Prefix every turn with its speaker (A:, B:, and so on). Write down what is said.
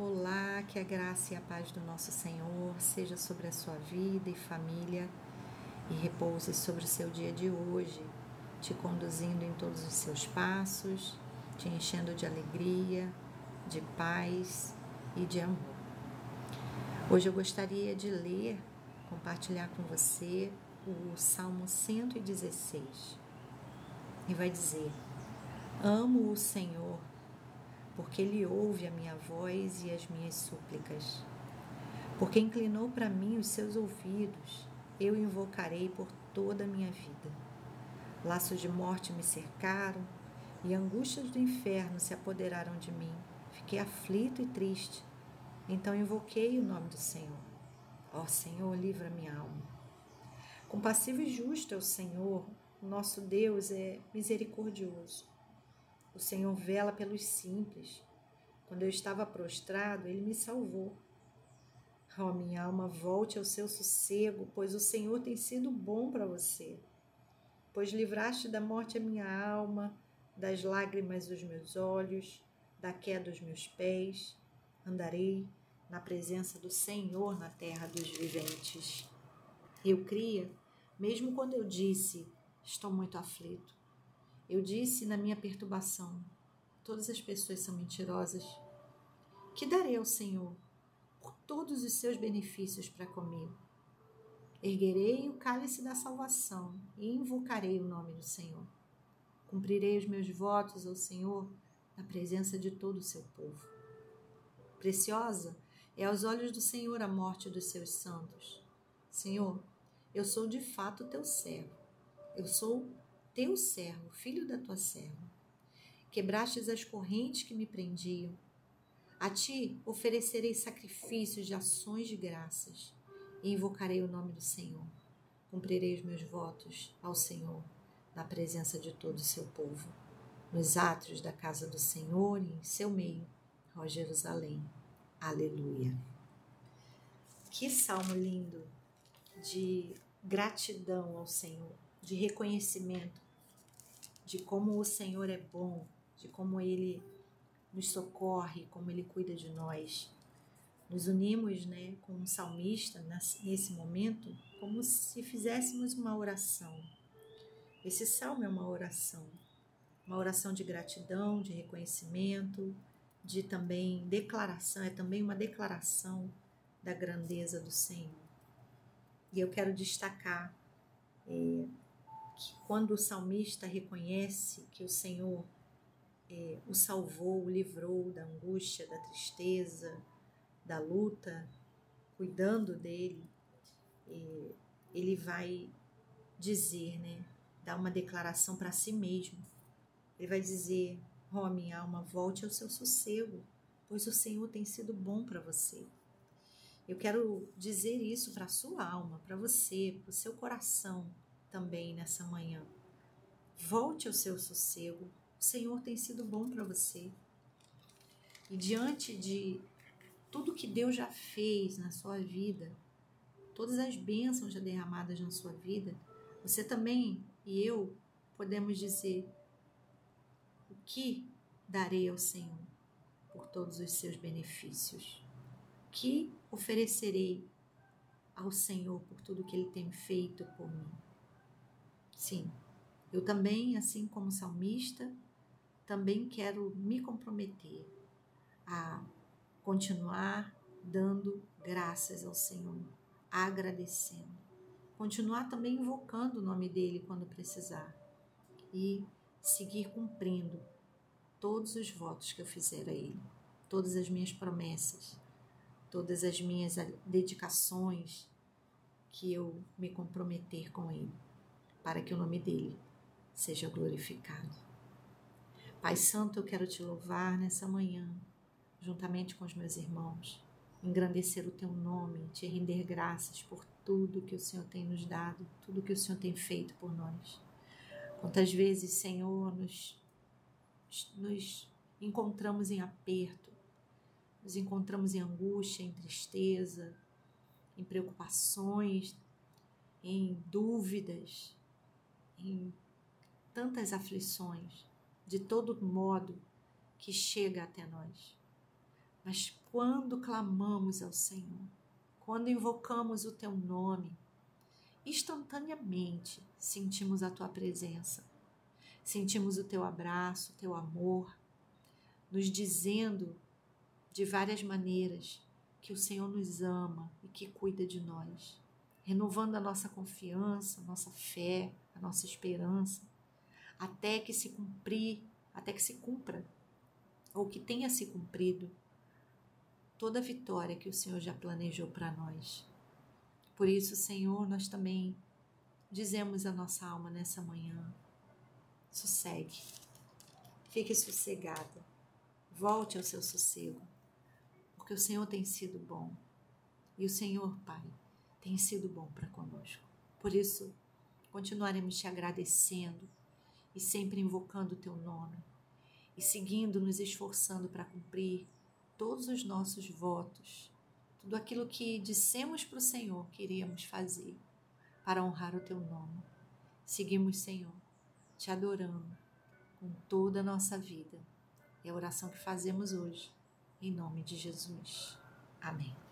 A: Olá, que a graça e a paz do nosso Senhor seja sobre a sua vida e família e repouse sobre o seu dia de hoje, te conduzindo em todos os seus passos, te enchendo de alegria, de paz e de amor. Hoje eu gostaria de ler, compartilhar com você o Salmo 116 e vai dizer: Amo o Senhor porque ele ouve a minha voz e as minhas súplicas. Porque inclinou para mim os seus ouvidos, eu invocarei por toda a minha vida. Laços de morte me cercaram e angústias do inferno se apoderaram de mim. Fiquei aflito e triste. Então invoquei o nome do Senhor. Ó Senhor, livra minha alma. Compassivo e justo é o Senhor, nosso Deus é misericordioso. O Senhor vela pelos simples. Quando eu estava prostrado, ele me salvou. Oh, minha alma, volte ao seu sossego, pois o Senhor tem sido bom para você. Pois livraste da morte a minha alma, das lágrimas dos meus olhos, da queda dos meus pés. Andarei na presença do Senhor na terra dos viventes. Eu cria, mesmo quando eu disse, estou muito aflito. Eu disse na minha perturbação: todas as pessoas são mentirosas. Que darei ao Senhor por todos os seus benefícios para comigo? Erguerei o cálice da salvação e invocarei o nome do Senhor. Cumprirei os meus votos ao Senhor na presença de todo o seu povo. Preciosa é aos olhos do Senhor a morte dos seus santos. Senhor, eu sou de fato teu servo. Eu sou teu servo, filho da tua serva. Quebrastes as correntes que me prendiam. A ti oferecerei sacrifícios de ações de graças e invocarei o nome do Senhor. Cumprirei os meus votos ao Senhor na presença de todo o seu povo, nos átrios da casa do Senhor e em seu meio, ó Jerusalém. Aleluia. Que salmo lindo de gratidão ao Senhor, de reconhecimento de como o Senhor é bom, de como Ele nos socorre, como Ele cuida de nós. Nos unimos né, com um salmista nesse momento como se fizéssemos uma oração. Esse salmo é uma oração, uma oração de gratidão, de reconhecimento, de também declaração, é também uma declaração da grandeza do Senhor. E eu quero destacar que quando o salmista reconhece que o Senhor é, o salvou, o livrou da angústia, da tristeza, da luta, cuidando dele, é, ele vai dizer, né, dar uma declaração para si mesmo. Ele vai dizer: Ó oh, minha alma, volte ao seu sossego, pois o Senhor tem sido bom para você. Eu quero dizer isso para a sua alma, para você, para o seu coração também nessa manhã. Volte ao seu sossego. O Senhor tem sido bom para você. E diante de tudo que Deus já fez na sua vida, todas as bênçãos já derramadas na sua vida, você também e eu podemos dizer: o que darei ao Senhor por todos os seus benefícios? O que oferecerei ao Senhor por tudo que Ele tem feito por mim? Sim, eu também, assim como salmista, também quero me comprometer a continuar dando graças ao Senhor, agradecendo. Continuar também invocando o nome dele quando precisar e seguir cumprindo todos os votos que eu fizer a ele, todas as minhas promessas, todas as minhas dedicações que eu me comprometer com ele para que o nome dele seja glorificado. Pai Santo, eu quero te louvar nessa manhã, juntamente com os meus irmãos, engrandecer o teu nome, te render graças por tudo que o Senhor tem nos dado, tudo que o Senhor tem feito por nós. Quantas vezes, Senhor, nos, nos encontramos em aperto, nos encontramos em angústia, em tristeza, em preocupações, em dúvidas, em tantas aflições, de todo modo que chega até nós. Mas quando clamamos ao Senhor, quando invocamos o teu nome, instantaneamente sentimos a tua presença, sentimos o teu abraço, o teu amor, nos dizendo de várias maneiras que o Senhor nos ama e que cuida de nós, renovando a nossa confiança, a nossa fé, a nossa esperança, até que se cumprir, até que se cumpra ou que tenha se cumprido toda a vitória que o Senhor já planejou para nós. Por isso, Senhor, nós também dizemos a nossa alma nessa manhã: sossegue, fique sossegada, volte ao seu sossego, porque o Senhor tem sido bom e o Senhor, Pai, tem sido bom para conosco. Por isso, continuaremos te agradecendo e sempre invocando o teu nome e seguindo, nos esforçando para cumprir todos os nossos votos, tudo aquilo que dissemos para o Senhor que iríamos fazer para honrar o teu nome. Seguimos, Senhor, te adorando com toda a nossa vida. É a oração que fazemos hoje, em nome de Jesus. Amém.